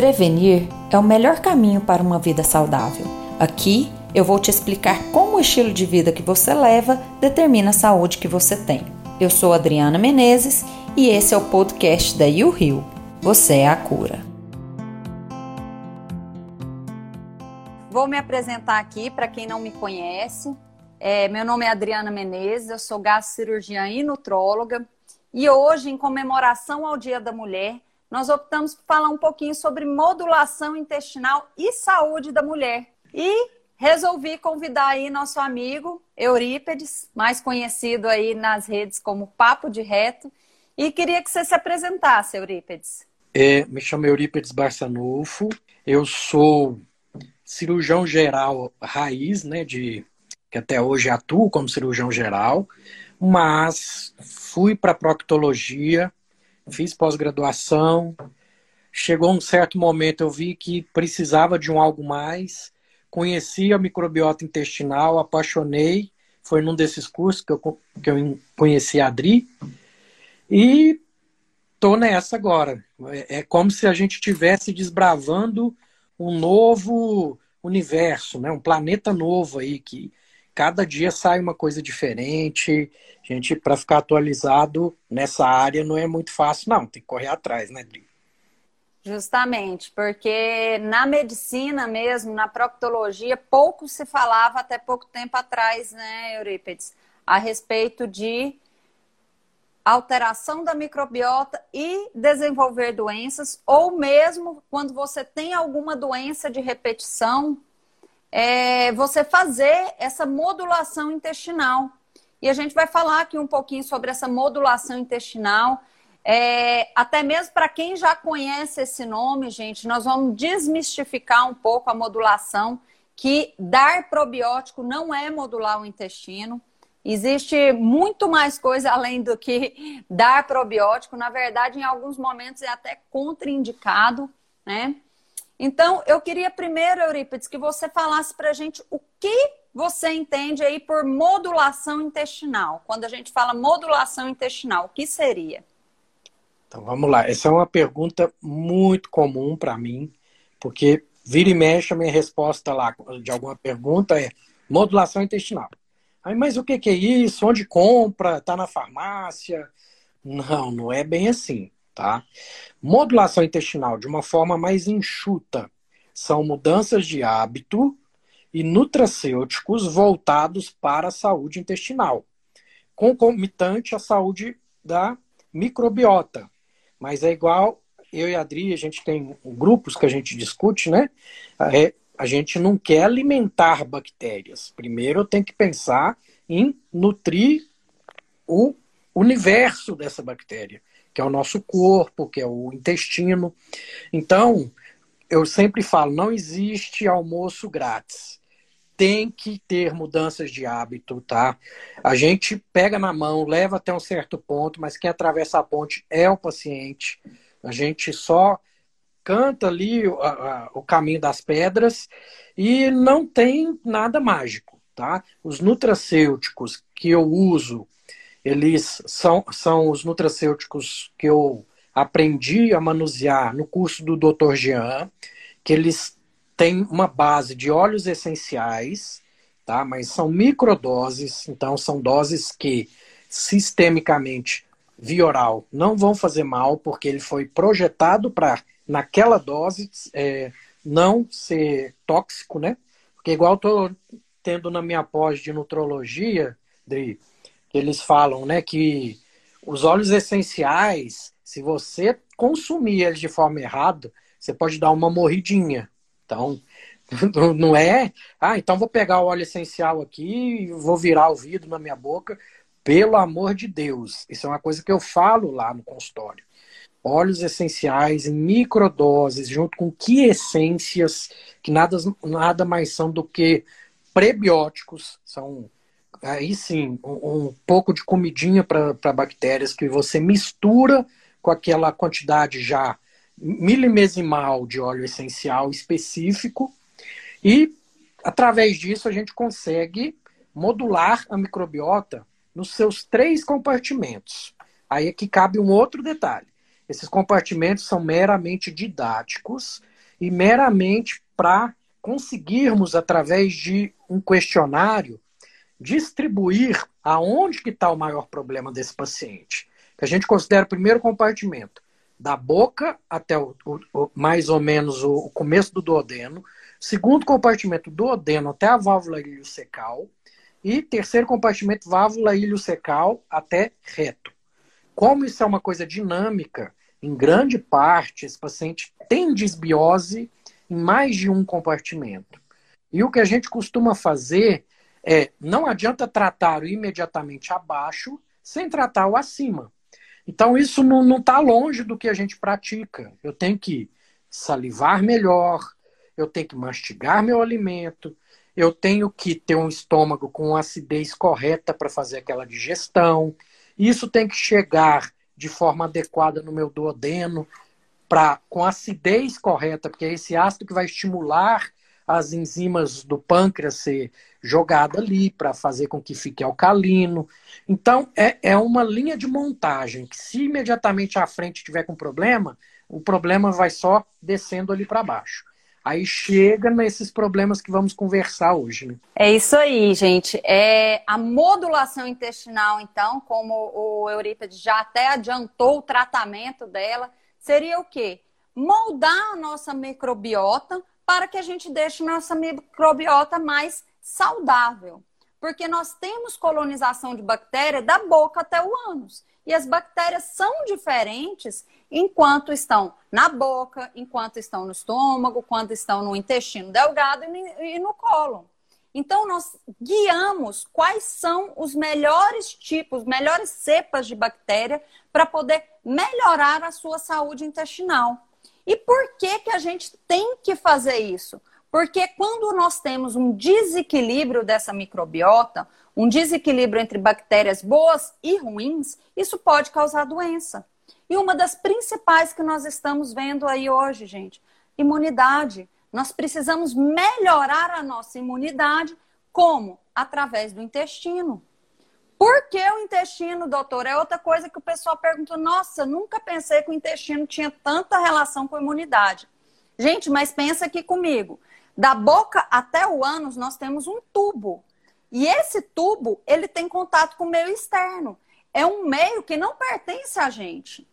Prevenir é o melhor caminho para uma vida saudável. Aqui eu vou te explicar como o estilo de vida que você leva determina a saúde que você tem. Eu sou Adriana Menezes e esse é o podcast da You Rio. Você é a cura. Vou me apresentar aqui para quem não me conhece. É, meu nome é Adriana Menezes, eu sou gastrocirurgiã e nutróloga. E hoje, em comemoração ao Dia da Mulher, nós optamos por falar um pouquinho sobre modulação intestinal e saúde da mulher. E resolvi convidar aí nosso amigo Eurípedes, mais conhecido aí nas redes como Papo de Reto, e queria que você se apresentasse, Eurípedes. É, me chamo Eurípedes Barçanufo, eu sou cirurgião geral raiz, né, de que até hoje atuo como cirurgião geral, mas fui para proctologia fiz pós-graduação. Chegou um certo momento, eu vi que precisava de um algo mais. Conheci a microbiota intestinal, apaixonei. Foi num desses cursos que eu, que eu conheci a Adri. E tô nessa agora. É, é como se a gente estivesse desbravando um novo universo, né? um planeta novo aí que cada dia sai uma coisa diferente. Gente, para ficar atualizado nessa área não é muito fácil, não. Tem que correr atrás, né, Dri? Justamente, porque na medicina mesmo, na proctologia, pouco se falava até pouco tempo atrás, né, Eurípedes, a respeito de alteração da microbiota e desenvolver doenças, ou mesmo quando você tem alguma doença de repetição, é, você fazer essa modulação intestinal. E a gente vai falar aqui um pouquinho sobre essa modulação intestinal. É, até mesmo para quem já conhece esse nome, gente, nós vamos desmistificar um pouco a modulação, que dar probiótico não é modular o intestino. Existe muito mais coisa além do que dar probiótico. Na verdade, em alguns momentos é até contraindicado, né? Então, eu queria primeiro, Eurípides, que você falasse para a gente o que você entende aí por modulação intestinal. Quando a gente fala modulação intestinal, o que seria? Então, vamos lá. Essa é uma pergunta muito comum para mim, porque vira e mexe a minha resposta lá de alguma pergunta é modulação intestinal. Aí, mas o que, que é isso? Onde compra? Está na farmácia? Não, não é bem assim tá? Modulação intestinal, de uma forma mais enxuta, são mudanças de hábito e nutracêuticos voltados para a saúde intestinal, concomitante à saúde da microbiota. Mas é igual, eu e a Adri, a gente tem grupos que a gente discute, né? É, a gente não quer alimentar bactérias. Primeiro eu tenho que pensar em nutrir o universo dessa bactéria que é o nosso corpo, que é o intestino. Então, eu sempre falo, não existe almoço grátis. Tem que ter mudanças de hábito, tá? A gente pega na mão, leva até um certo ponto, mas quem atravessa a ponte é o paciente. A gente só canta ali o, a, o caminho das pedras e não tem nada mágico, tá? Os nutracêuticos que eu uso eles são, são os nutracêuticos que eu aprendi a manusear no curso do Dr. Jean, que eles têm uma base de óleos essenciais, tá? mas são microdoses, então são doses que sistemicamente, via oral, não vão fazer mal, porque ele foi projetado para, naquela dose, é, não ser tóxico, né? Porque igual estou tendo na minha pós de nutrologia, Dri, eles falam, né, que os óleos essenciais, se você consumir eles de forma errada, você pode dar uma morridinha. Então, não é, ah, então vou pegar o óleo essencial aqui e vou virar o vidro na minha boca. Pelo amor de Deus, isso é uma coisa que eu falo lá no consultório. Óleos essenciais em microdoses, junto com quiescências, que nada, nada mais são do que prebióticos, são aí sim, um, um pouco de comidinha para bactérias que você mistura com aquela quantidade já milimesimal de óleo essencial específico e através disso a gente consegue modular a microbiota nos seus três compartimentos. Aí é que cabe um outro detalhe. Esses compartimentos são meramente didáticos, e meramente para conseguirmos, através de um questionário, distribuir aonde que está o maior problema desse paciente. Que a gente considera o primeiro compartimento, da boca até o, o, mais ou menos o, o, começo do duodeno, segundo compartimento duodeno até a válvula iliocecal e terceiro compartimento válvula iliocecal até reto. Como isso é uma coisa dinâmica, em grande parte esse paciente tem desbiose em mais de um compartimento. E o que a gente costuma fazer é, não adianta tratar o imediatamente abaixo sem tratar o acima. Então, isso não está longe do que a gente pratica. Eu tenho que salivar melhor, eu tenho que mastigar meu alimento, eu tenho que ter um estômago com acidez correta para fazer aquela digestão. Isso tem que chegar de forma adequada no meu duodeno, pra, com acidez correta, porque é esse ácido que vai estimular as enzimas do pâncreas ser jogada ali para fazer com que fique alcalino. Então, é, é uma linha de montagem que, se imediatamente à frente tiver com problema, o problema vai só descendo ali para baixo. Aí chega nesses problemas que vamos conversar hoje. Né? É isso aí, gente. É a modulação intestinal, então, como o Eurípides já até adiantou o tratamento dela, seria o quê? Moldar a nossa microbiota para que a gente deixe nossa microbiota mais saudável. Porque nós temos colonização de bactéria da boca até o ânus. E as bactérias são diferentes enquanto estão na boca, enquanto estão no estômago, quando estão no intestino delgado e no colo. Então, nós guiamos quais são os melhores tipos, melhores cepas de bactéria para poder melhorar a sua saúde intestinal. E por que, que a gente tem que fazer isso? Porque quando nós temos um desequilíbrio dessa microbiota, um desequilíbrio entre bactérias boas e ruins, isso pode causar doença. E uma das principais que nós estamos vendo aí hoje, gente, imunidade. Nós precisamos melhorar a nossa imunidade como? Através do intestino. Por que o intestino, doutor? É outra coisa que o pessoal pergunta. Nossa, nunca pensei que o intestino tinha tanta relação com a imunidade. Gente, mas pensa aqui comigo. Da boca até o ânus, nós temos um tubo. E esse tubo, ele tem contato com o meio externo. É um meio que não pertence a gente.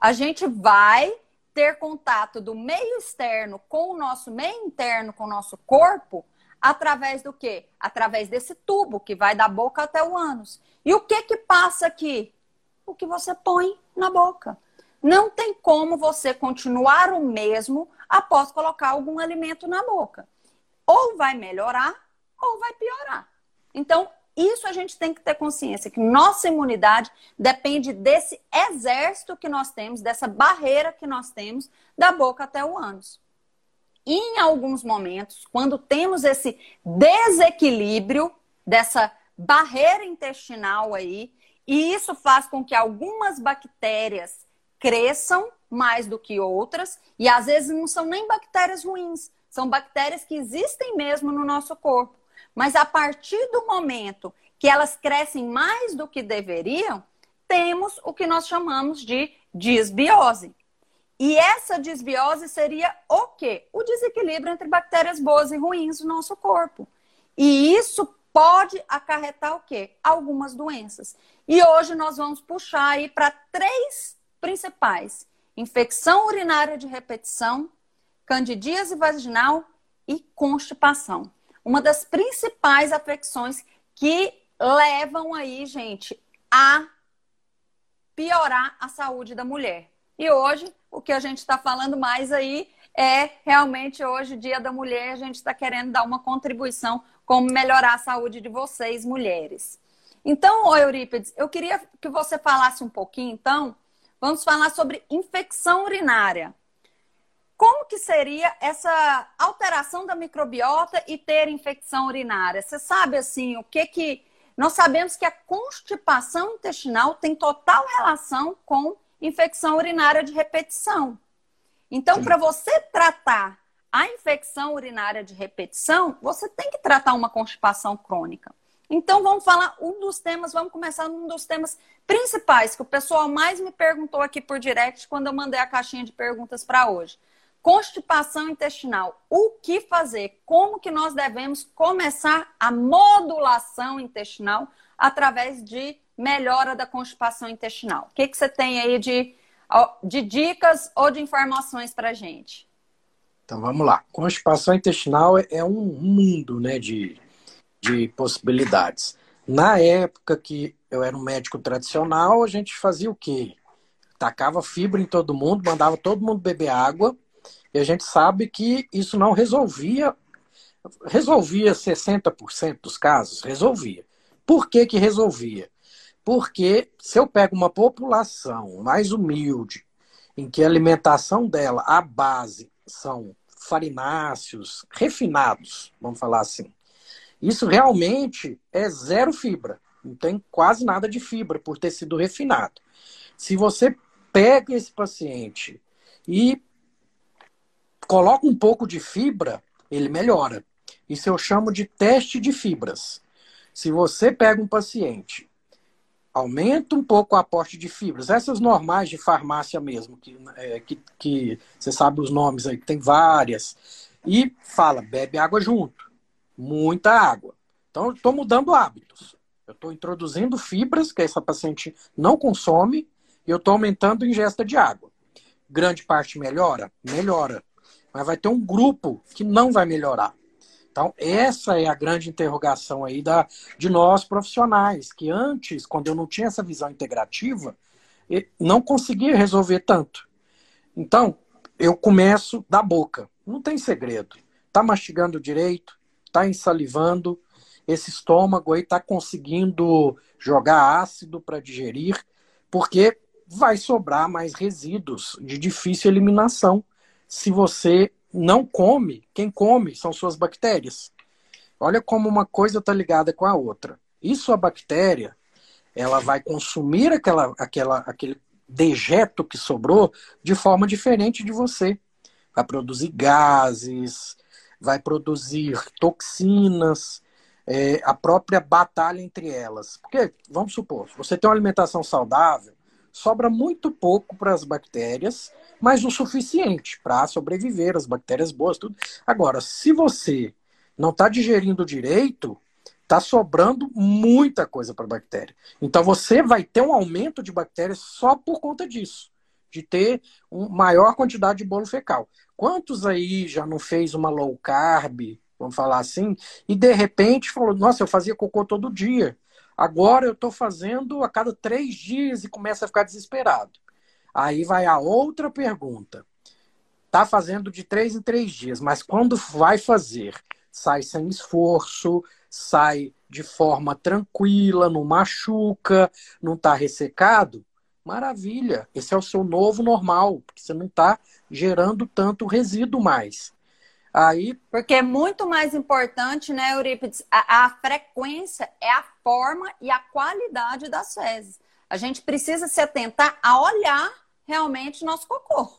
A gente vai ter contato do meio externo com o nosso meio interno, com o nosso corpo, através do quê? Através desse tubo que vai da boca até o ânus. E o que que passa aqui? O que você põe na boca. Não tem como você continuar o mesmo após colocar algum alimento na boca. Ou vai melhorar ou vai piorar. Então, isso a gente tem que ter consciência, que nossa imunidade depende desse exército que nós temos, dessa barreira que nós temos da boca até o ânus. Em alguns momentos, quando temos esse desequilíbrio dessa barreira intestinal aí, e isso faz com que algumas bactérias cresçam mais do que outras, e às vezes não são nem bactérias ruins, são bactérias que existem mesmo no nosso corpo. Mas a partir do momento que elas crescem mais do que deveriam, temos o que nós chamamos de disbiose. E essa disbiose seria o quê? O desequilíbrio entre bactérias boas e ruins no nosso corpo. E isso pode acarretar o quê? Algumas doenças. E hoje nós vamos puxar aí para três principais: infecção urinária de repetição, candidíase vaginal e constipação uma das principais afecções que levam aí, gente, a piorar a saúde da mulher. E hoje, o que a gente está falando mais aí é realmente hoje, Dia da Mulher, a gente está querendo dar uma contribuição como melhorar a saúde de vocês, mulheres. Então, Eurípides, eu queria que você falasse um pouquinho, então, vamos falar sobre infecção urinária. Como que seria essa alteração da microbiota e ter infecção urinária? Você sabe assim, o que que nós sabemos que a constipação intestinal tem total relação com infecção urinária de repetição. Então, para você tratar a infecção urinária de repetição, você tem que tratar uma constipação crônica. Então, vamos falar um dos temas, vamos começar um dos temas principais que o pessoal mais me perguntou aqui por direct quando eu mandei a caixinha de perguntas para hoje. constipação intestinal. O que fazer? Como que nós devemos começar a modulação intestinal através de melhora da constipação intestinal? O que, que você tem aí de, de dicas ou de informações para gente? Então vamos lá. Constipação intestinal é um mundo né, de, de possibilidades. Na época que eu era um médico tradicional, a gente fazia o quê? Tacava fibra em todo mundo, mandava todo mundo beber água, e a gente sabe que isso não resolvia, resolvia 60% dos casos, resolvia. Por que que resolvia? Porque se eu pego uma população mais humilde, em que a alimentação dela, a base, são farináceos, refinados, vamos falar assim. Isso realmente é zero fibra. Não tem quase nada de fibra por ter sido refinado. Se você pega esse paciente e coloca um pouco de fibra, ele melhora. Isso eu chamo de teste de fibras. Se você pega um paciente, aumenta um pouco o aporte de fibras, essas normais de farmácia mesmo, que, é, que, que você sabe os nomes aí, que tem várias, e fala, bebe água junto, muita água. Então, estou mudando hábitos. Eu estou introduzindo fibras que essa paciente não consome e eu estou aumentando a ingesta de água. Grande parte melhora? Melhora. Mas vai ter um grupo que não vai melhorar. Então, essa é a grande interrogação aí da, de nós profissionais, que antes, quando eu não tinha essa visão integrativa, não conseguia resolver tanto. Então, eu começo da boca. Não tem segredo. Tá mastigando direito, tá ensalivando, esse estômago aí tá conseguindo jogar ácido para digerir, porque vai sobrar mais resíduos de difícil eliminação se você não come, quem come são suas bactérias. Olha como uma coisa está ligada com a outra. Isso a bactéria, ela vai consumir aquela, aquela, aquele dejeto que sobrou de forma diferente de você. Vai produzir gases, vai produzir toxinas, é, a própria batalha entre elas. Porque, vamos supor, você tem uma alimentação saudável, sobra muito pouco para as bactérias, mas o suficiente para sobreviver, as bactérias boas, tudo. Agora, se você não está digerindo direito, está sobrando muita coisa para bactéria. Então você vai ter um aumento de bactérias só por conta disso, de ter uma maior quantidade de bolo fecal. Quantos aí já não fez uma low carb, vamos falar assim, e de repente falou: Nossa, eu fazia cocô todo dia. Agora eu estou fazendo a cada três dias e começa a ficar desesperado. Aí vai a outra pergunta. Tá fazendo de três em três dias, mas quando vai fazer, sai sem esforço, sai de forma tranquila, não machuca, não está ressecado, maravilha. Esse é o seu novo normal, porque você não está gerando tanto resíduo mais. Aí... Porque é muito mais importante, né, Eurípides? A, a, frequência é a forma e a qualidade das fezes. A gente precisa se atentar a olhar realmente nosso cocô.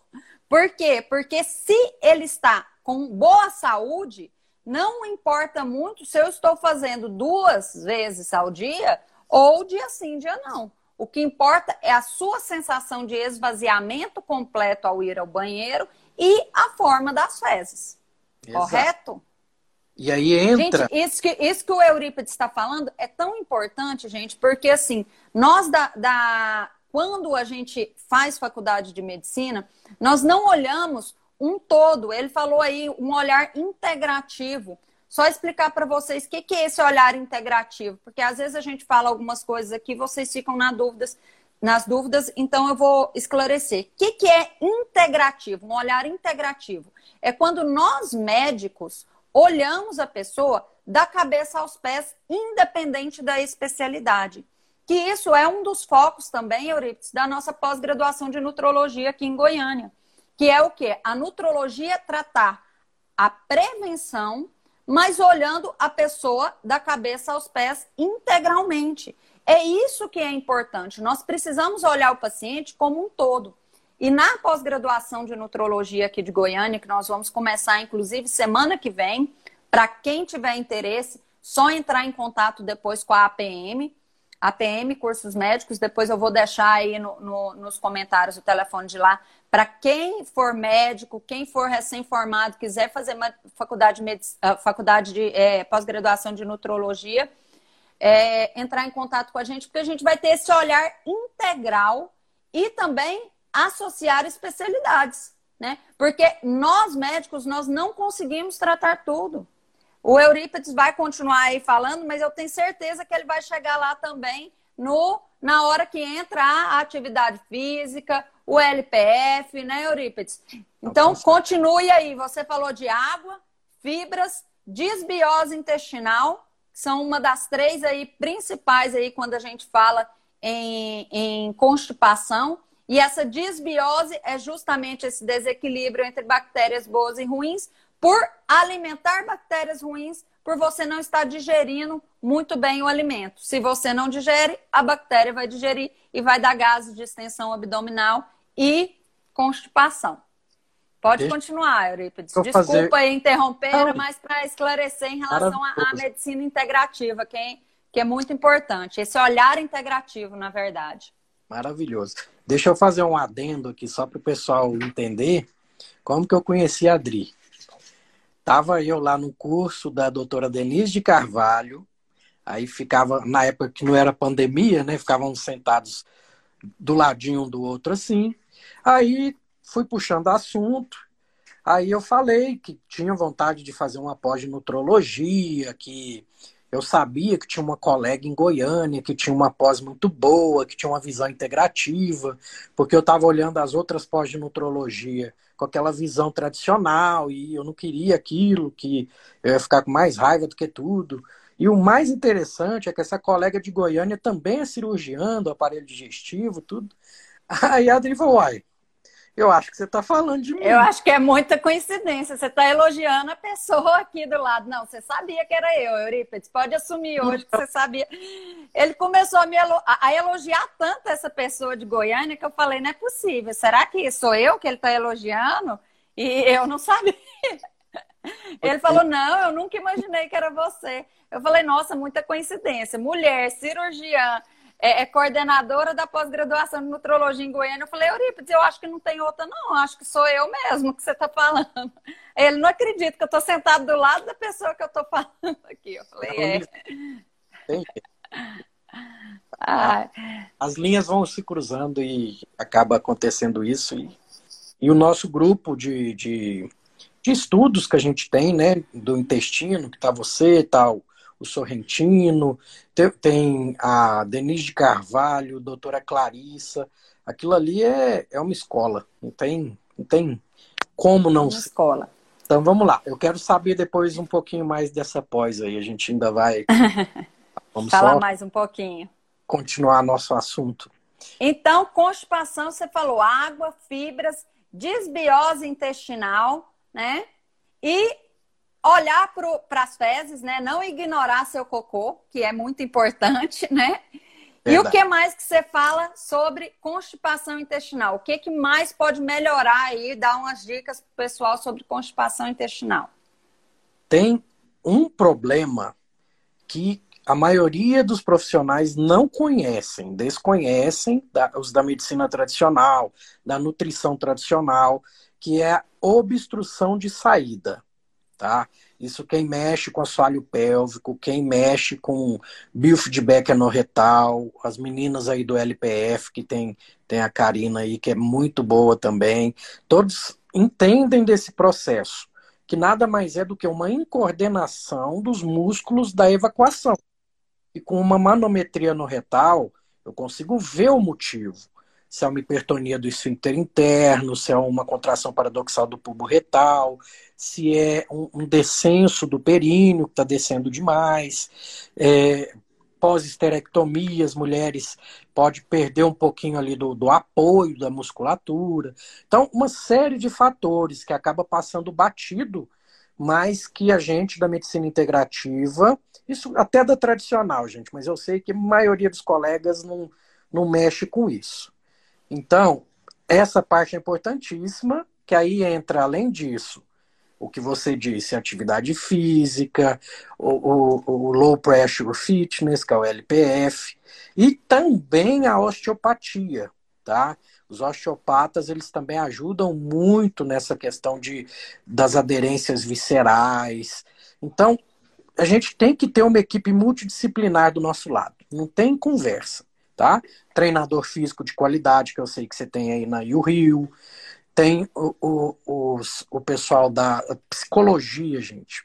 Por quê? Porque se ele está com boa saúde, não importa muito se eu estou fazendo duas vezes ao dia ou dia sim, dia não. O que importa é a sua sensação de esvaziamento completo ao ir ao banheiro e a forma das fezes. Exato. Correto? E aí entra. Gente, isso que, isso que o Eurípides está falando é tão importante, gente, porque assim, nós da, da. Quando a gente faz faculdade de medicina, nós não olhamos um todo. Ele falou aí um olhar integrativo. Só explicar para vocês o que, que é esse olhar integrativo, porque às vezes a gente fala algumas coisas aqui, vocês ficam na dúvidas, nas dúvidas, então eu vou esclarecer. O que, que é integrativo? Um olhar integrativo é quando nós médicos olhamos a pessoa da cabeça aos pés, independente da especialidade. Que isso é um dos focos também, Eurípides, da nossa pós-graduação de nutrologia aqui em Goiânia. Que é o quê? A nutrologia tratar a prevenção, mas olhando a pessoa da cabeça aos pés integralmente. É isso que é importante. Nós precisamos olhar o paciente como um todo. E na pós-graduação de nutrologia aqui de Goiânia, que nós vamos começar, inclusive, semana que vem, para quem tiver interesse, só entrar em contato depois com a APM. APM, cursos médicos. Depois eu vou deixar aí no, no, nos comentários o telefone de lá. Para quem for médico, quem for recém-formado, quiser fazer faculdade, de, ah, faculdade de é, pós-graduação de nutrologia, é, entrar em contato com a gente, porque a gente vai ter esse olhar integral e também associar especialidades, né? Porque nós médicos, nós não conseguimos tratar tudo. O Eurípides vai continuar aí falando, mas eu tenho certeza que ele vai chegar lá também no na hora que entra a atividade física, o LPF, né, Eurípides? Então, continue aí. Você falou de água, fibras, desbiose intestinal, que são uma das três aí principais aí quando a gente fala em, em constipação. E essa desbiose é justamente esse desequilíbrio entre bactérias boas e ruins, por alimentar bactérias ruins, por você não estar digerindo muito bem o alimento. Se você não digere, a bactéria vai digerir e vai dar gases de extensão abdominal e constipação. Pode Deixa continuar, Eurípides. Desculpa fazer... interromper, não. mas para esclarecer em relação à medicina integrativa, que é, que é muito importante. Esse olhar integrativo, na verdade. Maravilhoso. Deixa eu fazer um adendo aqui só para o pessoal entender como que eu conheci a Adri. Tava eu lá no curso da doutora Denise de Carvalho, aí ficava, na época que não era pandemia, né? Ficavam sentados do ladinho um do outro assim. Aí fui puxando assunto, aí eu falei que tinha vontade de fazer uma pós nutrologia, que eu sabia que tinha uma colega em Goiânia que tinha uma pós muito boa, que tinha uma visão integrativa, porque eu estava olhando as outras pós de nutrologia com aquela visão tradicional e eu não queria aquilo, que eu ia ficar com mais raiva do que tudo. E o mais interessante é que essa colega de Goiânia também é cirurgiã do aparelho digestivo, tudo. Aí a Adri falou, uai, eu acho que você está falando de mim. Eu acho que é muita coincidência. Você está elogiando a pessoa aqui do lado. Não, você sabia que era eu, Eurípides. Pode assumir hoje que você sabia. Ele começou a, me elo... a elogiar tanto essa pessoa de Goiânia que eu falei, não é possível. Será que sou eu que ele está elogiando? E eu não sabia. Ele falou, não, eu nunca imaginei que era você. Eu falei, nossa, muita coincidência. Mulher, cirurgiã, é, é coordenadora da pós-graduação de nutrologia em Goiânia. Eu falei, Eurípides, eu acho que não tem outra, não. Acho que sou eu mesmo que você está falando. Ele não acredita que eu estou sentado do lado da pessoa que eu estou falando aqui. Eu falei, é. Tem. As linhas vão se cruzando e acaba acontecendo isso. E, e o nosso grupo de, de, de, estudos que a gente tem, né, do intestino, que tá você, tal, o Sorrentino, tem, a Denise de Carvalho, doutora Clarissa. Aquilo ali é, é uma escola, não tem, não tem como não uma escola. Então vamos lá, eu quero saber depois um pouquinho mais dessa pós aí, a gente ainda vai. Vamos Falar mais um pouquinho. Continuar nosso assunto. Então, constipação, você falou água, fibras, desbiose intestinal, né? E olhar para as fezes, né? Não ignorar seu cocô, que é muito importante, né? Verdade. E o que mais que você fala sobre constipação intestinal? O que, que mais pode melhorar aí? Dar umas dicas para o pessoal sobre constipação intestinal. Tem um problema que a maioria dos profissionais não conhecem, desconhecem, da, os da medicina tradicional, da nutrição tradicional, que é a obstrução de saída tá? Isso quem mexe com assoalho pélvico, quem mexe com biofeedback anorretal, as meninas aí do LPF, que tem, tem a Karina aí, que é muito boa também, todos entendem desse processo, que nada mais é do que uma incoordenação dos músculos da evacuação. E com uma manometria no retal, eu consigo ver o motivo se é uma hipertonia do esfíncter interno, se é uma contração paradoxal do pubo retal, se é um, um descenso do períneo, que está descendo demais, é, pós-esterectomia, as mulheres pode perder um pouquinho ali do, do apoio da musculatura. Então, uma série de fatores que acaba passando batido, mas que a gente da medicina integrativa, isso até da tradicional, gente, mas eu sei que a maioria dos colegas não, não mexe com isso. Então, essa parte é importantíssima, que aí entra, além disso, o que você disse, atividade física, o, o, o low pressure fitness, que é o LPF, e também a osteopatia, tá? Os osteopatas, eles também ajudam muito nessa questão de, das aderências viscerais. Então, a gente tem que ter uma equipe multidisciplinar do nosso lado. Não tem conversa, tá? Treinador físico de qualidade, que eu sei que você tem aí na Rio, tem o, o, os, o pessoal da psicologia, gente.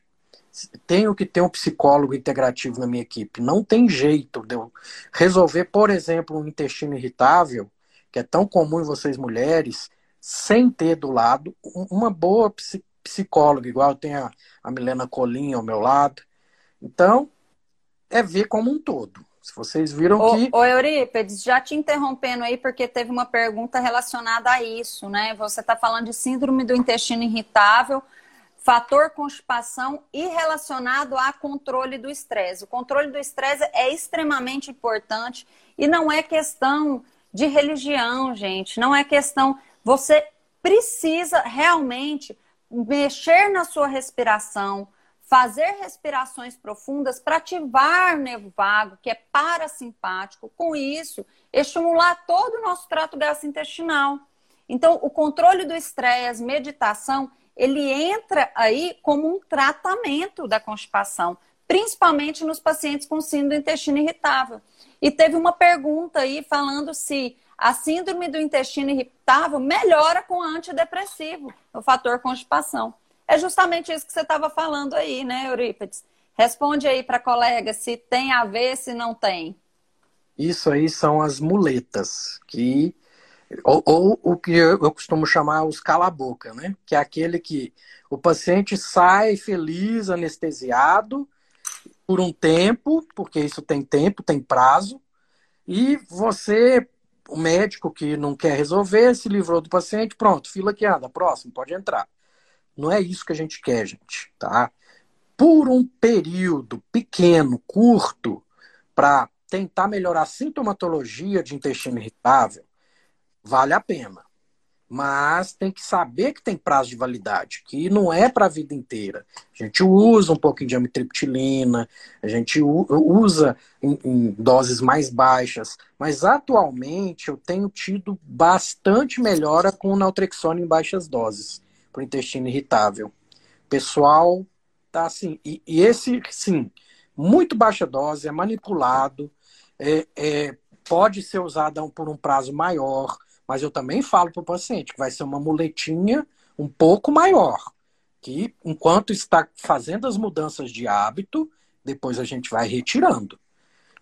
Tenho que ter um psicólogo integrativo na minha equipe. Não tem jeito de eu resolver, por exemplo, um intestino irritável, que é tão comum em vocês mulheres, sem ter do lado uma boa psicóloga, igual tenho a, a Milena Colim ao meu lado. Então, é ver como um todo. Se vocês viram ô, que. Ô, Eurípedes, já te interrompendo aí, porque teve uma pergunta relacionada a isso, né? Você está falando de síndrome do intestino irritável, fator constipação e relacionado a controle do estresse. O controle do estresse é extremamente importante e não é questão de religião, gente. Não é questão. Você precisa realmente mexer na sua respiração, fazer respirações profundas para ativar o nervo vago, que é parasimpático, com isso, estimular todo o nosso trato gastrointestinal. Então, o controle do estresse, meditação, ele entra aí como um tratamento da constipação, principalmente nos pacientes com síndrome do intestino irritável. E teve uma pergunta aí falando se a síndrome do intestino irritável melhora com antidepressivo, o fator constipação. É justamente isso que você estava falando aí, né, Eurípides? Responde aí para a colega se tem a ver, se não tem. Isso aí são as muletas, que ou, ou o que eu, eu costumo chamar os cala-boca, né? Que é aquele que o paciente sai feliz, anestesiado, por um tempo, porque isso tem tempo, tem prazo, e você, o médico que não quer resolver, se livrou do paciente, pronto, fila que anda, próximo, pode entrar. Não é isso que a gente quer, gente, tá? Por um período pequeno, curto, para tentar melhorar a sintomatologia de intestino irritável, vale a pena. Mas tem que saber que tem prazo de validade, que não é para a vida inteira. A gente usa um pouquinho de amitriptilina, a gente usa em, em doses mais baixas, mas atualmente eu tenho tido bastante melhora com o naltrexona em baixas doses para o intestino irritável. Pessoal, tá assim. E, e, esse, sim, muito baixa dose, é manipulado, é, é, pode ser usado por um prazo maior, mas eu também falo para o paciente que vai ser uma muletinha um pouco maior, que enquanto está fazendo as mudanças de hábito, depois a gente vai retirando.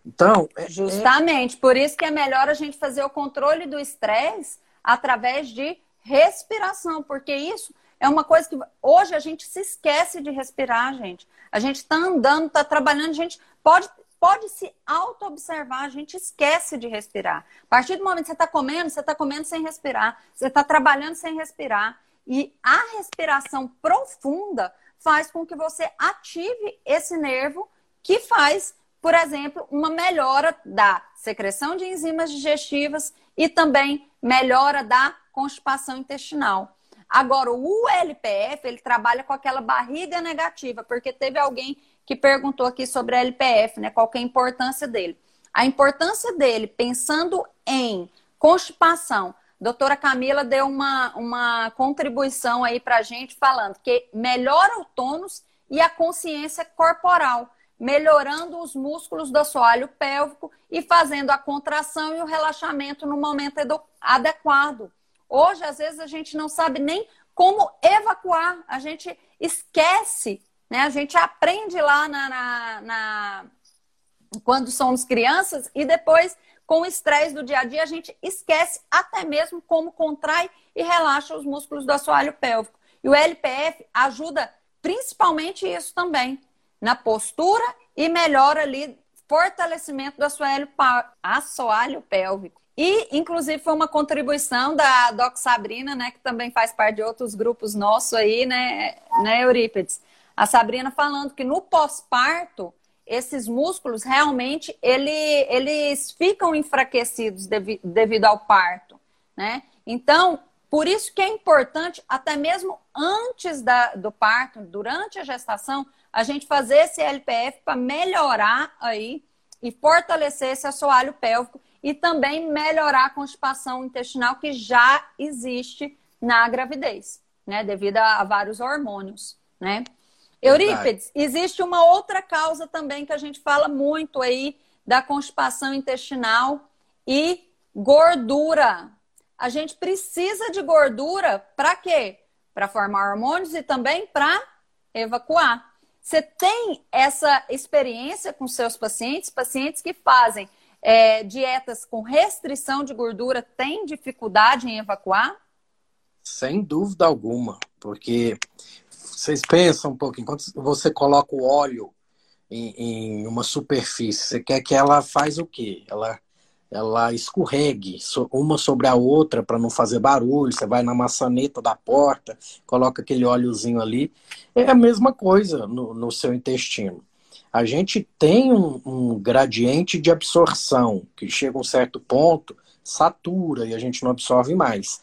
Então, é, é justamente, é... por isso que é melhor a gente fazer o controle do estresse através de respiração, porque isso é uma coisa que hoje a gente se esquece de respirar, gente. A gente está andando, está trabalhando, a gente pode, pode se auto-observar, a gente esquece de respirar. A partir do momento que você está comendo, você está comendo sem respirar, você está trabalhando sem respirar. E a respiração profunda faz com que você ative esse nervo que faz, por exemplo, uma melhora da secreção de enzimas digestivas e também melhora da constipação intestinal. Agora, o LPF, ele trabalha com aquela barriga negativa, porque teve alguém que perguntou aqui sobre a LPF, né? Qual é a importância dele? A importância dele, pensando em constipação, doutora Camila deu uma, uma contribuição aí pra gente falando que melhora o tônus e a consciência corporal, melhorando os músculos do assoalho pélvico e fazendo a contração e o relaxamento no momento adequado. Hoje, às vezes, a gente não sabe nem como evacuar, a gente esquece, né? A gente aprende lá na, na, na... quando somos crianças e depois, com o estresse do dia a dia, a gente esquece até mesmo como contrai e relaxa os músculos do assoalho pélvico. E o LPF ajuda principalmente isso também, na postura e melhora ali fortalecimento do assoalho, assoalho pélvico. E, inclusive, foi uma contribuição da Doc Sabrina, né, que também faz parte de outros grupos nossos aí, né, né, Eurípides? A Sabrina falando que no pós-parto, esses músculos realmente ele, eles ficam enfraquecidos devido ao parto, né? Então, Por isso que é importante, até mesmo antes da, do parto, durante a gestação, a gente fazer esse LPF para melhorar aí e fortalecer esse assoalho pélvico e também melhorar a constipação intestinal que já existe na gravidez, né? Devido a, vários hormônios, né? Eurípides, existe uma outra causa também que a gente fala muito aí da constipação intestinal e gordura. A gente precisa de gordura para quê? Para formar hormônios e também para evacuar. Você tem essa experiência com seus pacientes, pacientes que fazem é, dietas com restrição de gordura têm dificuldade em evacuar? Sem dúvida alguma, porque vocês pensam um pouco, enquanto você coloca o óleo em, em uma superfície, você quer que ela faz o quê? Ela ela escorregue uma sobre a outra para não fazer barulho. Você vai na maçaneta da porta, coloca aquele óleozinho ali. É a mesma coisa no, no seu intestino. A gente tem um, um, gradiente de absorção que chega a um certo ponto, satura e a gente não absorve mais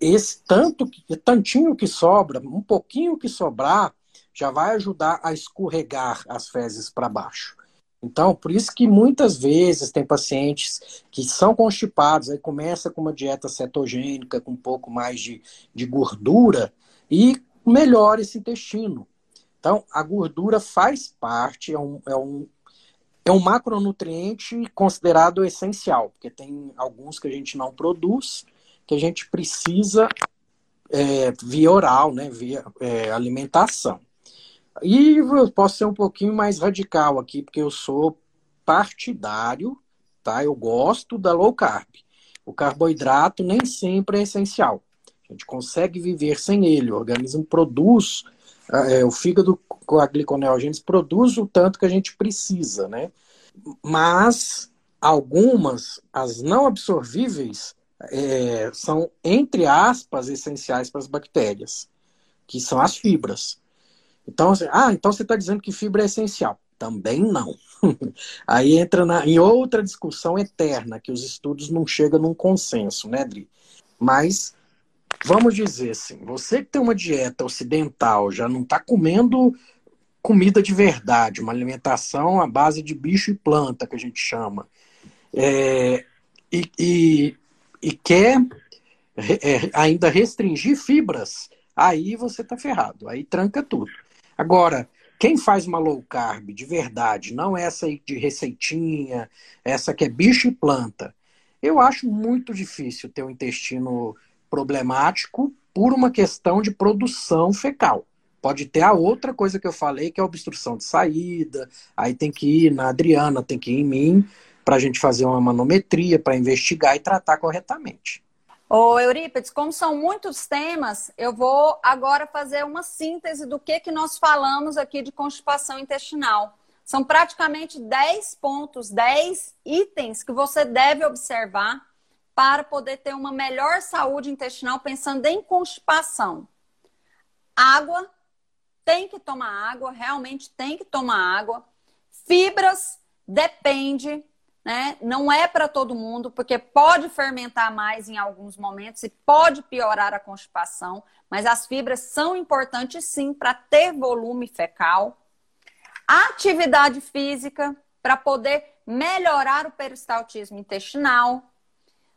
esse tanto, tantinho que sobra, um pouquinho que sobrar, já vai ajudar a escorregar as fezes para baixo. Então, por isso que muitas vezes tem pacientes que são constipados, aí começa com uma dieta cetogênica, com um pouco mais de, de gordura, e melhora esse intestino. Então, a gordura faz parte, é um, é um, é um macronutriente considerado essencial, porque tem alguns que a gente não produz, que a gente precisa é, via oral, né, via é, alimentação. E eu posso ser um pouquinho mais radical aqui, porque eu sou partidário, tá? Eu gosto da low carb. O carboidrato nem sempre é essencial. A gente consegue viver sem ele. O organismo produz, é, o fígado com a gliconeogênese produz o tanto que a gente precisa, né? Mas algumas, as não absorvíveis, é, são, entre aspas, essenciais para as bactérias, que são as fibras. Então, assim, ah, então você está dizendo que fibra é essencial. Também não. Aí entra na, em outra discussão eterna, que os estudos não chegam num consenso, né, Dri? Mas, vamos dizer assim, você que tem uma dieta ocidental, já não está comendo comida de verdade, uma alimentação à base de bicho e planta, que a gente chama. É, e, e e quer é, ainda restringir fibras, aí você está ferrado, aí tranca tudo. Agora, quem faz uma low carb de verdade, não essa de receitinha, essa que é bicho e planta, eu acho muito difícil ter um intestino problemático por uma questão de produção fecal. Pode ter a outra coisa que eu falei, que é obstrução de saída, aí tem que ir na Adriana, tem que ir em mim, para a gente fazer uma manometria, para investigar e tratar corretamente. Ô, Eurípides, como são muitos temas, eu vou agora fazer uma síntese do que, que nós falamos aqui de constipação intestinal. São praticamente 10 pontos, 10 itens que você deve observar para poder ter uma melhor saúde intestinal pensando em constipação. Água, tem que tomar água, realmente tem que tomar água. Fibras, depende né? Não é para todo mundo, porque pode fermentar mais em alguns momentos e pode piorar a constipação, mas as fibras são importantes sim para ter volume fecal. Atividade física para poder melhorar o peristaltismo intestinal.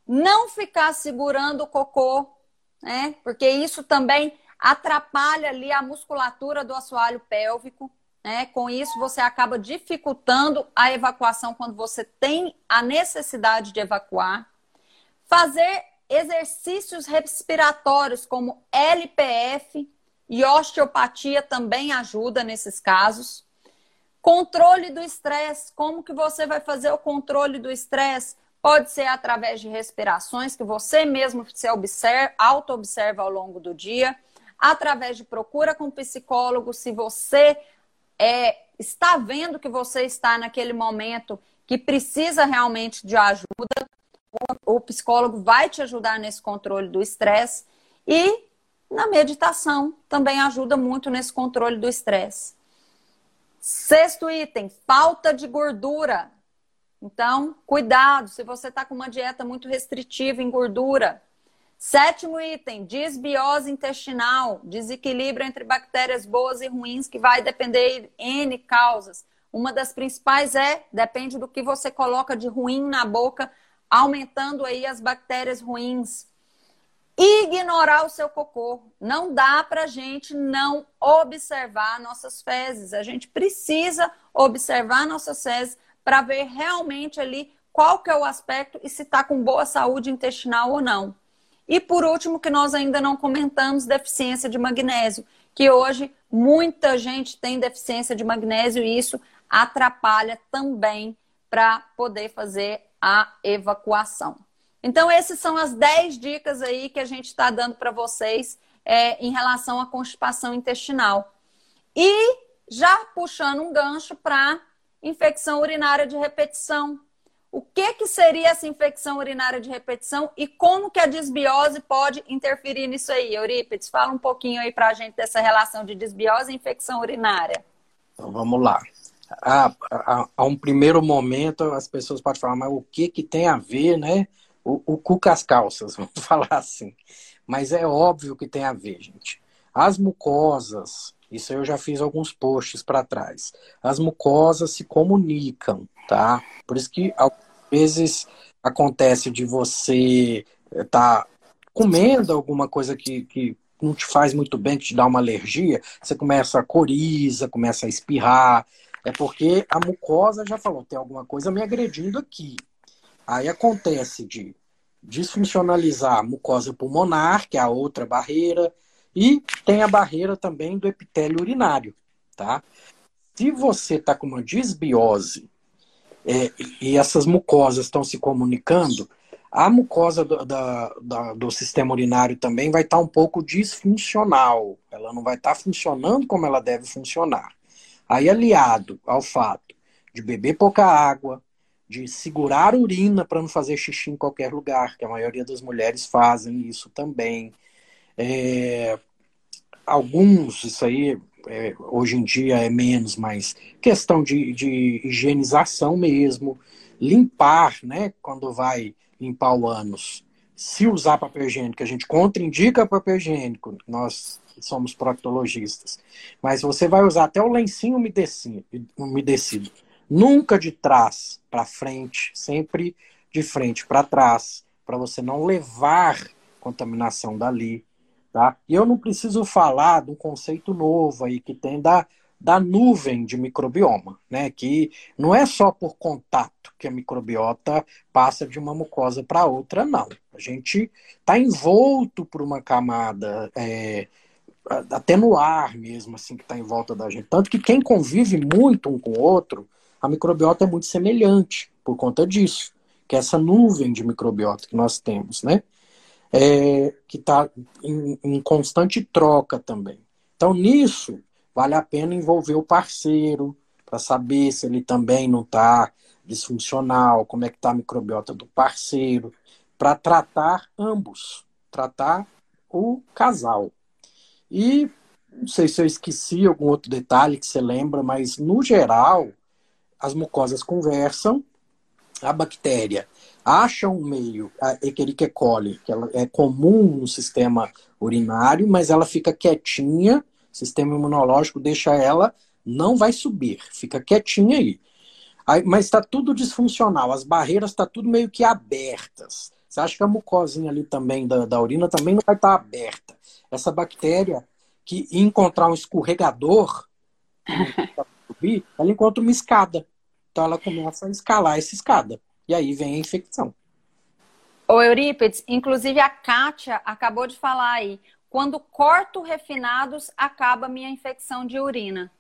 Não ficar segurando o cocô, né? Porque isso também atrapalha ali a musculatura do assoalho pélvico. Né? Com isso, você acaba dificultando a evacuação quando você tem a necessidade de evacuar. Fazer exercícios respiratórios como LPF e osteopatia também ajuda nesses casos. Controle do estresse, como que você vai fazer o controle do estresse? Pode ser através de respirações que você mesmo se observa, auto-observa ao longo do dia, através de procura com psicólogo, se você é, está vendo que você está naquele momento que precisa realmente de ajuda, o, o psicólogo vai te ajudar nesse controle do estresse e na meditação também ajuda muito nesse controle do estresse. Sexto item, falta de gordura. Então, cuidado se você está com uma dieta muito restritiva em gordura. Sétimo item, disbiose intestinal, desequilíbrio entre bactérias boas e ruins, que vai depender de N causas. Uma das principais é, depende do que você coloca de ruim na boca, aumentando aí as bactérias ruins. Ignorar o seu cocô. Não dá para gente não observar nossas fezes. A gente precisa observar nossas fezes para ver realmente ali qual que é o aspecto e se está com boa saúde intestinal ou não. E por último, que nós ainda não comentamos, deficiência de magnésio, que hoje muita gente tem deficiência de magnésio e isso atrapalha também para poder fazer a evacuação. Então, essas são as 10 dicas aí que a gente está dando para vocês é, em relação à constipação intestinal. E já puxando um gancho para infecção urinária de repetição. O que, que seria essa infecção urinária de repetição e como que a disbiose pode interferir nisso aí? Eurípides, fala um pouquinho aí para a gente dessa relação de disbiose e infecção urinária. Então, vamos lá. A, a, a, um primeiro momento, as pessoas podem falar, mas o que, que tem a ver, né? O, o cu com as calças, vamos falar assim. Mas é óbvio que tem a ver, gente. As mucosas, isso eu já fiz alguns posts para trás. As mucosas se comunicam, tá? Por isso que às vezes acontece de você estar tá comendo alguma coisa que, que não te faz muito bem, que te dá uma alergia, você começa a coriza, começa a espirrar, é porque a mucosa já falou, tem alguma coisa me agredindo aqui. Aí acontece de disfuncionalizar a mucosa pulmonar, que é a outra barreira, e tem a barreira também do epitélio urinário, tá? Se você está com uma disbiose é, e essas mucosas estão se comunicando, a mucosa do, da, da, do sistema urinário também vai estar tá um pouco disfuncional. Ela não vai estar tá funcionando como ela deve funcionar. Aí, aliado ao fato de beber pouca água, de segurar urina para não fazer xixi em qualquer lugar, que a maioria das mulheres fazem isso também. É, alguns, isso aí é, hoje em dia é menos, mas questão de, de higienização mesmo, limpar, né, quando vai limpar o ânus. Se usar papel higiênico, a gente contraindica papel higiênico, nós somos proctologistas. Mas você vai usar até o lencinho umedecido, umedecido. Nunca de trás para frente, sempre de frente para trás, para você não levar contaminação dali. Tá? E eu não preciso falar um conceito novo aí que tem da, da nuvem de microbioma, né? Que não é só por contato que a microbiota passa de uma mucosa para outra, não. A gente está envolto por uma camada é, até no ar mesmo, assim, que está em volta da gente. Tanto que quem convive muito um com o outro, a microbiota é muito semelhante por conta disso, que é essa nuvem de microbiota que nós temos, né? É, que está em, em constante troca também. Então, nisso, vale a pena envolver o parceiro para saber se ele também não está disfuncional, como é que está a microbiota do parceiro, para tratar ambos, tratar o casal. E não sei se eu esqueci algum outro detalhe que você lembra, mas no geral, as mucosas conversam, a bactéria acha um meio, a Escherichia coli, que ela é comum no sistema urinário, mas ela fica quietinha, o sistema imunológico deixa ela, não vai subir, fica quietinha aí. aí mas está tudo disfuncional, as barreiras estão tá tudo meio que abertas. Você acha que a mucosinha ali também da, da urina também não vai estar tá aberta essa bactéria que encontrar um escorregador, ela encontra uma escada. Então ela começa a escalar essa escada. E aí vem a infecção. Ô Eurípides, inclusive a Kátia acabou de falar aí. Quando corto refinados, acaba minha infecção de urina.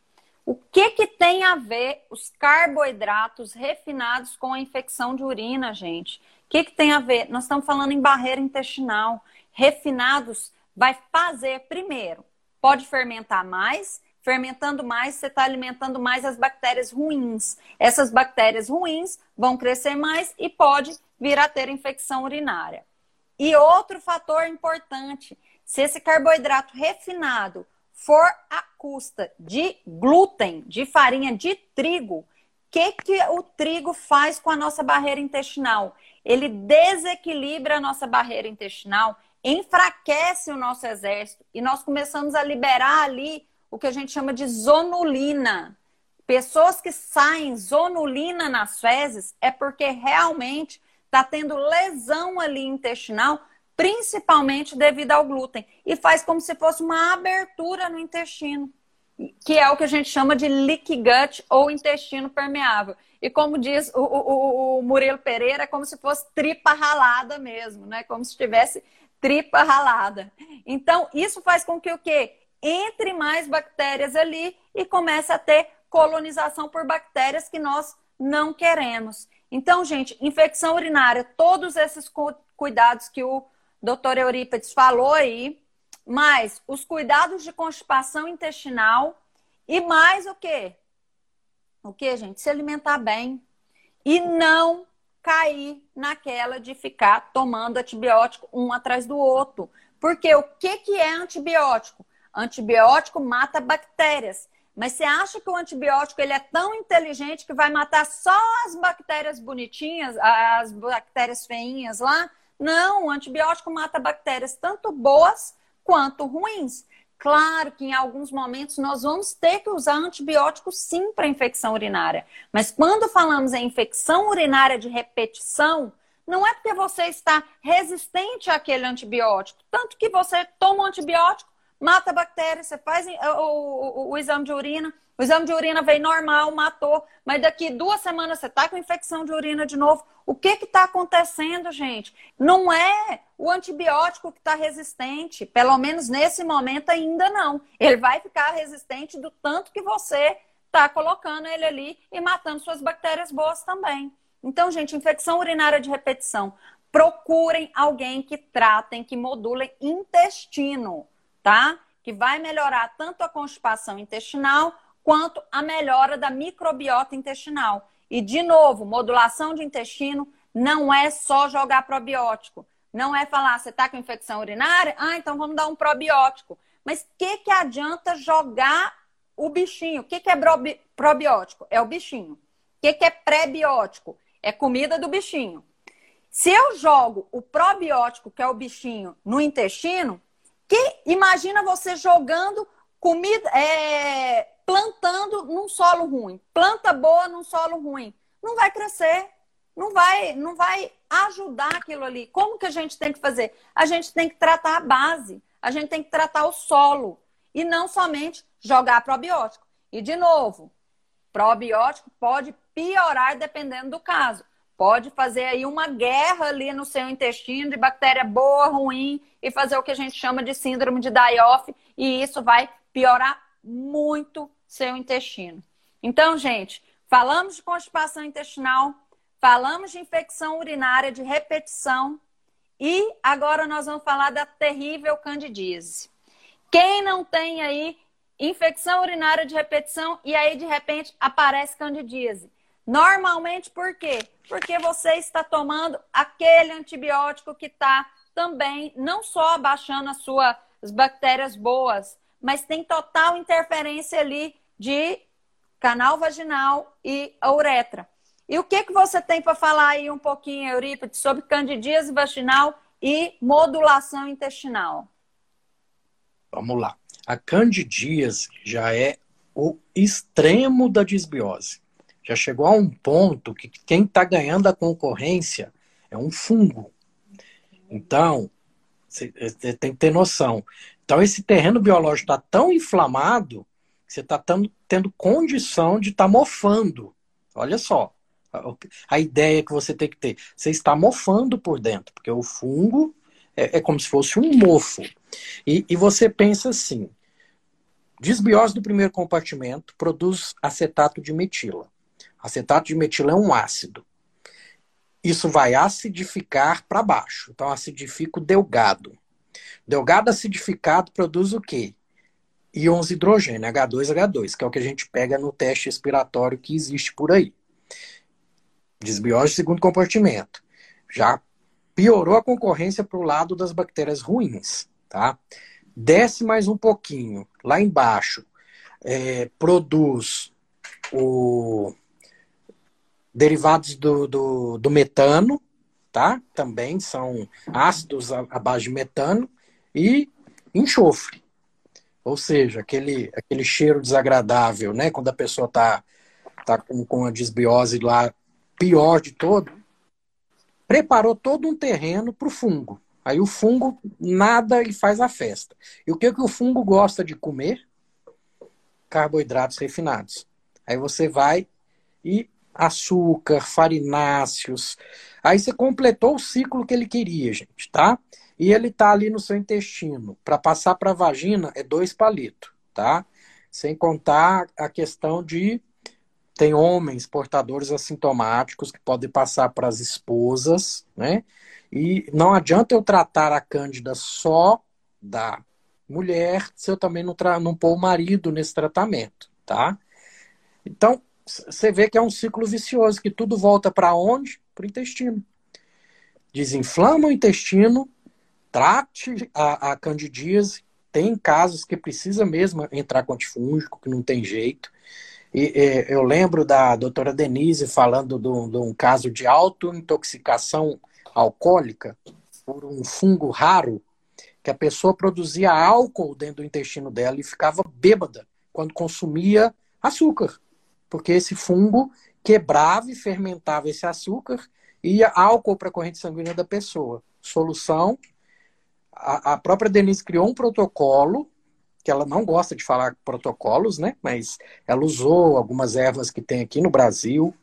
O que, que tem a ver os carboidratos refinados com a infecção de urina, gente? O que, que tem a ver? Nós estamos falando em barreira intestinal. Refinados vai fazer, primeiro, pode fermentar mais. Fermentando mais, você está alimentando mais as bactérias ruins. Essas bactérias ruins vão crescer mais e pode vir a ter infecção urinária. E outro fator importante: se esse carboidrato refinado for à custa de glúten, de farinha de trigo, o que, que o trigo faz com a nossa barreira intestinal? Ele desequilibra a nossa barreira intestinal enfraquece o nosso exército e nós começamos a liberar ali o que a gente chama de zonulina. Pessoas que saem zonulina nas fezes é porque realmente está tendo lesão ali intestinal, principalmente devido ao glúten, e faz como se fosse uma abertura no intestino, que é o que a gente chama de leaky gut ou intestino permeável. E como diz o, o, o Murilo Pereira, é como se fosse tripa ralada mesmo, né? Como se tivesse tripa ralada. Então, isso faz com que o quê? Entre mais bactérias ali e comece a ter colonização por bactérias que nós não queremos. Então, gente, infecção urinária, todos esses cuidados que o doutor Eurípides falou aí, mais os cuidados de constipação intestinal e mais o quê? O que, gente? Se alimentar bem e não cair naquela de ficar tomando antibiótico um atrás do outro. Porque o que, que é antibiótico? Antibiótico mata bactérias. Mas você acha que o antibiótico ele é tão inteligente que vai matar só as bactérias bonitinhas, as bactérias feinhas lá? Não, o antibiótico mata bactérias tanto boas quanto ruins. Claro que em alguns momentos nós vamos ter que usar antibiótico sim para infecção urinária. Mas quando falamos em infecção urinária de repetição, não é porque você está resistente àquele antibiótico. Tanto que você toma um antibiótico, mata a bactéria, você faz o, o, o exame de urina, o exame de urina veio normal, matou, mas daqui duas semanas você está com infecção de urina de novo. O que está acontecendo, gente? Não é o antibiótico que está resistente, pelo menos nesse momento ainda não. Ele vai ficar resistente do tanto que você está colocando ele ali e matando suas bactérias boas também. Então, gente, infecção urinária de repetição. Procurem alguém que tratem, que modulem intestino, tá? Que vai melhorar tanto a constipação intestinal quanto a melhora da microbiota intestinal. E, de novo, modulação de intestino não é só jogar probiótico. Não é falar, você está com infecção urinária? Ah, então vamos dar um probiótico. Mas o que, que adianta jogar o bichinho? O que, que é probiótico? É o bichinho. O que, que é pré-biótico? É comida do bichinho. Se eu jogo o probiótico, que é o bichinho, no intestino, que imagina você jogando comida, é, plantando num solo ruim. Planta boa num solo ruim. Não vai crescer. Não vai, não vai ajudar aquilo ali. Como que a gente tem que fazer? A gente tem que tratar a base. A gente tem que tratar o solo. E não somente jogar probiótico. E, de novo, probiótico pode piorar dependendo do caso. Pode fazer aí uma guerra ali no seu intestino de bactéria boa, ruim, e fazer o que a gente chama de síndrome de die-off, e isso vai piorar muito seu intestino. Então, gente, falamos de constipação intestinal, falamos de infecção urinária de repetição e agora nós vamos falar da terrível candidíase. Quem não tem aí infecção urinária de repetição e aí de repente aparece candidíase? Normalmente por quê? Porque você está tomando aquele antibiótico que está também não só abaixando as suas bactérias boas, mas tem total interferência ali de canal vaginal e a uretra. E o que, que você tem para falar aí um pouquinho, Eurípides, sobre candidíase vaginal e modulação intestinal? Vamos lá. A candidíase já é o extremo da disbiose. Já chegou a um ponto que quem está ganhando a concorrência é um fungo. Então, você tem que ter noção. Então, esse terreno biológico está tão inflamado que você está tendo condição de estar tá mofando. Olha só a ideia que você tem que ter. Você está mofando por dentro, porque o fungo é, é como se fosse um mofo. E, e você pensa assim: desbiose do primeiro compartimento produz acetato de metila. Acetato de metila é um ácido. Isso vai acidificar para baixo. Então, acidifica o delgado. Delgado acidificado produz o quê? Íons hidrogênio, H2H2, que é o que a gente pega no teste respiratório que existe por aí. Desbiose de segundo compartimento. Já piorou a concorrência para o lado das bactérias ruins, tá? Desce mais um pouquinho, lá embaixo, é, produz o derivados do, do, do metano, tá? Também são ácidos à base de metano e enxofre. Ou seja, aquele, aquele cheiro desagradável, né? Quando a pessoa está tá com, com a desbiose lá, pior de todo, preparou todo um terreno para o fungo. Aí o fungo nada e faz a festa. E o que, que o fungo gosta de comer? Carboidratos refinados. Aí você vai e açúcar, farináceos. Aí você completou o ciclo que ele queria, gente, tá? E ele tá ali no seu intestino. Para passar para a vagina é dois palitos, tá? Sem contar a questão de tem homens portadores assintomáticos que podem passar para as esposas, né? E não adianta eu tratar a cândida só da mulher se eu também não, não pôr o marido nesse tratamento, tá? Então, você vê que é um ciclo vicioso, que tudo volta para onde? Para o intestino. Desinflama o intestino, trate a, a candidíase. Tem casos que precisa mesmo entrar com antifúngico, que não tem jeito. E, e, eu lembro da doutora Denise falando de um caso de autointoxicação alcoólica por um fungo raro, que a pessoa produzia álcool dentro do intestino dela e ficava bêbada quando consumia açúcar. Porque esse fungo quebrava e fermentava esse açúcar e ia álcool para a corrente sanguínea da pessoa. Solução, a, a própria Denise criou um protocolo, que ela não gosta de falar protocolos, né? Mas ela usou algumas ervas que tem aqui no Brasil,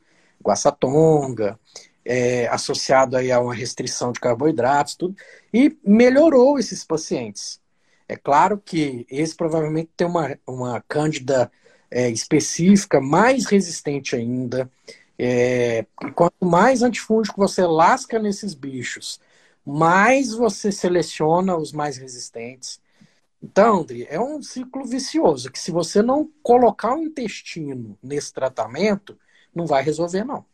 guaçatonga, é, associado aí a uma restrição de carboidratos, tudo, e melhorou esses pacientes. É claro que esse provavelmente tem uma, uma cândida é, específica, mais resistente ainda. É, quanto mais antifúngico você lasca nesses bichos, mais você seleciona os mais resistentes. Então, André, é um ciclo vicioso que se você não colocar o intestino nesse tratamento, não vai resolver, não.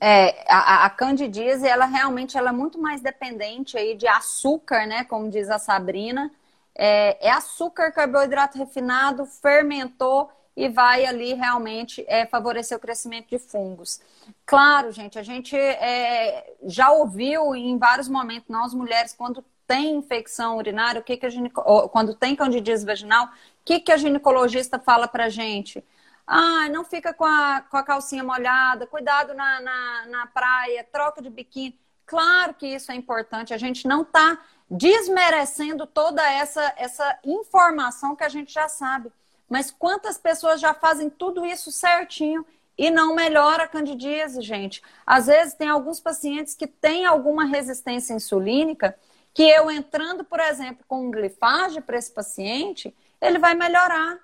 É, a, a candidíase, ela realmente ela é muito mais dependente aí de açúcar, né? Como diz a Sabrina. É, é açúcar, carboidrato refinado, fermentou e vai ali realmente é, favorecer o crescimento de fungos. Claro, gente, a gente é, já ouviu em vários momentos, nós mulheres, quando tem infecção urinária, o que, que a gente, quando tem candidíase vaginal, o que, que a ginecologista fala pra gente? Ah, não fica com a, com a calcinha molhada, cuidado na, na, na praia, troca de biquíni. Claro que isso é importante, a gente não está desmerecendo toda essa, essa informação que a gente já sabe. Mas quantas pessoas já fazem tudo isso certinho e não melhora a candidíase, gente? Às vezes tem alguns pacientes que têm alguma resistência insulínica que eu entrando, por exemplo, com um glifage para esse paciente, ele vai melhorar,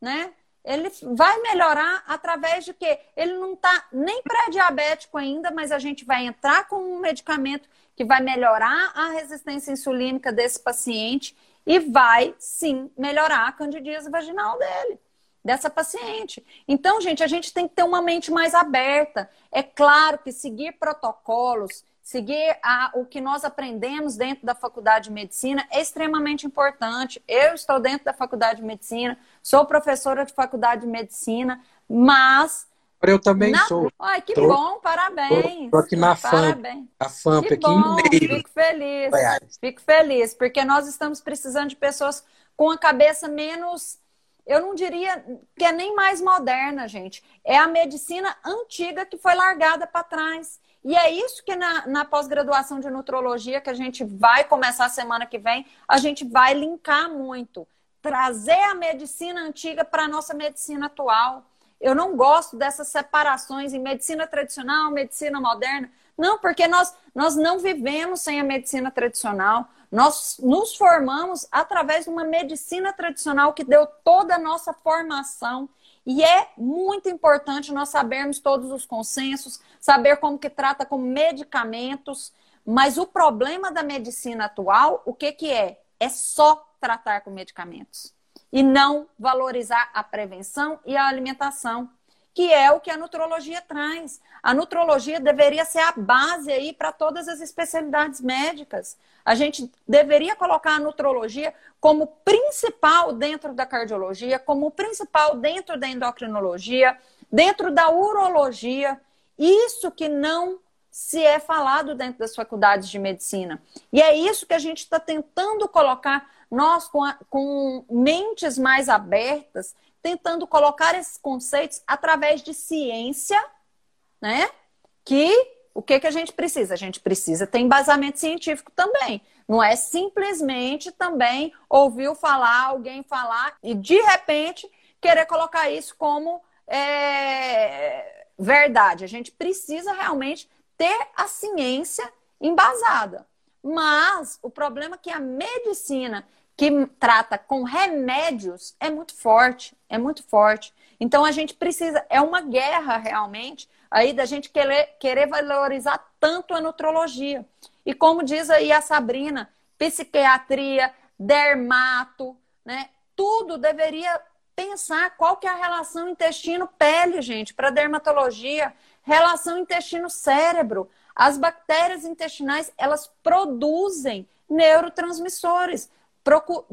né? Ele vai melhorar através de quê? Ele não está nem pré-diabético ainda, mas a gente vai entrar com um medicamento que vai melhorar a resistência insulínica desse paciente e vai sim melhorar a candidíase vaginal dele, dessa paciente. Então, gente, a gente tem que ter uma mente mais aberta. É claro que seguir protocolos, seguir a, o que nós aprendemos dentro da faculdade de medicina é extremamente importante. Eu estou dentro da faculdade de medicina, sou professora de faculdade de medicina, mas eu também na... sou. Ai, que tô, bom, parabéns. Estou aqui na FAMP. A FAMP que aqui bom, em Mineiro. Fico feliz. Goiás. Fico feliz, porque nós estamos precisando de pessoas com a cabeça menos. Eu não diria que é nem mais moderna, gente. É a medicina antiga que foi largada para trás. E é isso que na, na pós-graduação de nutrologia, que a gente vai começar semana que vem, a gente vai linkar muito. Trazer a medicina antiga para a nossa medicina atual. Eu não gosto dessas separações em medicina tradicional, medicina moderna. Não, porque nós, nós não vivemos sem a medicina tradicional. Nós nos formamos através de uma medicina tradicional que deu toda a nossa formação. E é muito importante nós sabermos todos os consensos, saber como que trata com medicamentos. Mas o problema da medicina atual, o que, que é? É só tratar com medicamentos e não valorizar a prevenção e a alimentação, que é o que a nutrologia traz. A nutrologia deveria ser a base aí para todas as especialidades médicas. A gente deveria colocar a nutrologia como principal dentro da cardiologia, como principal dentro da endocrinologia, dentro da urologia. Isso que não se é falado dentro das faculdades de medicina. E é isso que a gente está tentando colocar, nós com, a, com mentes mais abertas, tentando colocar esses conceitos através de ciência, né? Que o que, que a gente precisa? A gente precisa ter embasamento científico também. Não é simplesmente também ouvir falar, alguém falar e de repente querer colocar isso como é, verdade. A gente precisa realmente ter a ciência embasada. Mas o problema é que a medicina que trata com remédios é muito forte, é muito forte. Então a gente precisa, é uma guerra realmente aí da gente querer, querer valorizar tanto a nutrologia. E como diz aí a Sabrina, psiquiatria, dermato, né? Tudo deveria pensar qual que é a relação intestino-pele, gente, para dermatologia, relação intestino-cérebro. As bactérias intestinais, elas produzem neurotransmissores,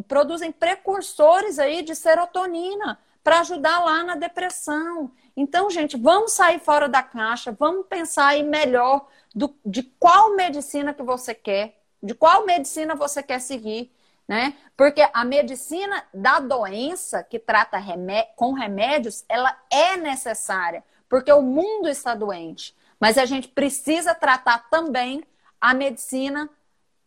produzem precursores aí de serotonina para ajudar lá na depressão. Então, gente, vamos sair fora da caixa, vamos pensar aí melhor do, de qual medicina que você quer, de qual medicina você quer seguir, né? Porque a medicina da doença que trata remé com remédios, ela é necessária, porque o mundo está doente. Mas a gente precisa tratar também a medicina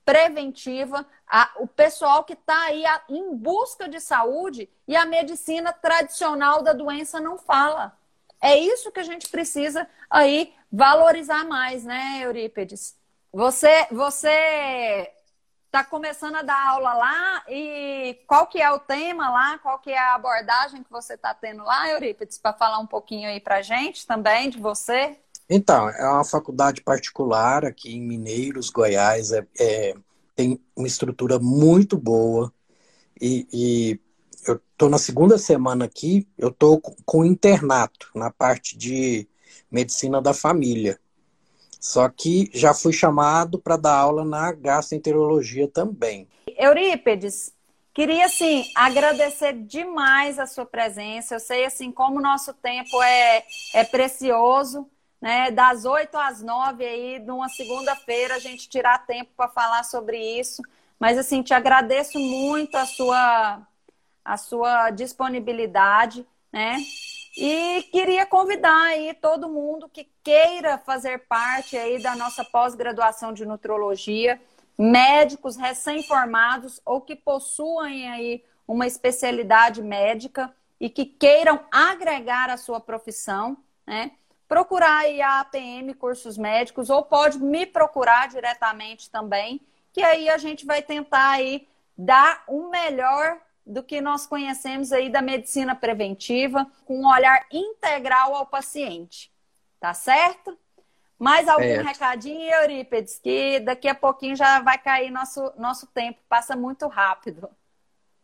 preventiva, a, o pessoal que está aí a, em busca de saúde e a medicina tradicional da doença não fala. É isso que a gente precisa aí valorizar mais, né, Eurípedes? Você, você está começando a dar aula lá e qual que é o tema lá, qual que é a abordagem que você está tendo lá, Eurípides, para falar um pouquinho aí para gente também de você? Então, é uma faculdade particular aqui em Mineiros, Goiás, é, é tem uma estrutura muito boa e, e eu estou na segunda semana aqui, eu estou com internato na parte de medicina da família. Só que já fui chamado para dar aula na gastroenterologia também. Eurípedes, queria assim agradecer demais a sua presença. Eu sei assim como o nosso tempo é, é precioso né, das 8 às 9 aí, numa segunda-feira, a gente tirar tempo para falar sobre isso. Mas assim, te agradeço muito a sua, a sua disponibilidade, né? E queria convidar aí todo mundo que queira fazer parte aí da nossa pós-graduação de nutrologia, médicos recém-formados ou que possuem aí uma especialidade médica e que queiram agregar a sua profissão, né? Procurar aí a APM Cursos Médicos ou pode me procurar diretamente também, que aí a gente vai tentar aí dar o melhor do que nós conhecemos aí da medicina preventiva, com um olhar integral ao paciente. Tá certo? Mais algum é. recadinho, Eurípedes? Que daqui a pouquinho já vai cair nosso, nosso tempo, passa muito rápido.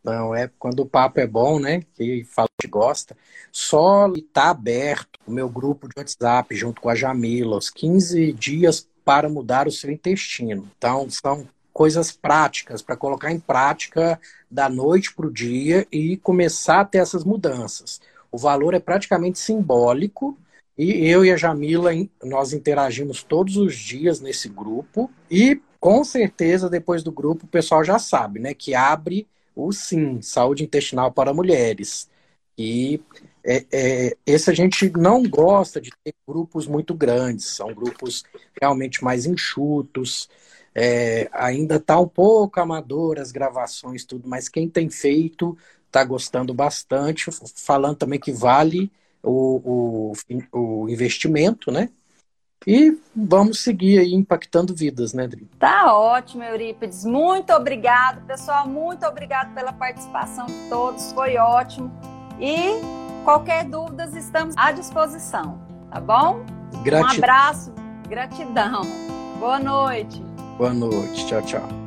Não, é quando o papo é bom, né? Que fala que gosta. Só está aberto o meu grupo de WhatsApp junto com a Jamila, os 15 dias para mudar o seu intestino. Então, são coisas práticas para colocar em prática da noite para o dia e começar a ter essas mudanças. O valor é praticamente simbólico e eu e a Jamila nós interagimos todos os dias nesse grupo e com certeza depois do grupo o pessoal já sabe, né, que abre o SIM, Saúde Intestinal para Mulheres. E é, é, esse a gente não gosta de ter grupos muito grandes, são grupos realmente mais enxutos. É, ainda está um pouco amador as gravações, tudo, mas quem tem feito está gostando bastante, falando também que vale o, o, o investimento, né? E vamos seguir aí impactando vidas, né, Dri? Tá ótimo, Eurípides. Muito obrigado, pessoal. Muito obrigado pela participação de todos. Foi ótimo. E qualquer dúvida, estamos à disposição. Tá bom? Gratidão. Um abraço. Gratidão. Boa noite. Boa noite. Tchau, tchau.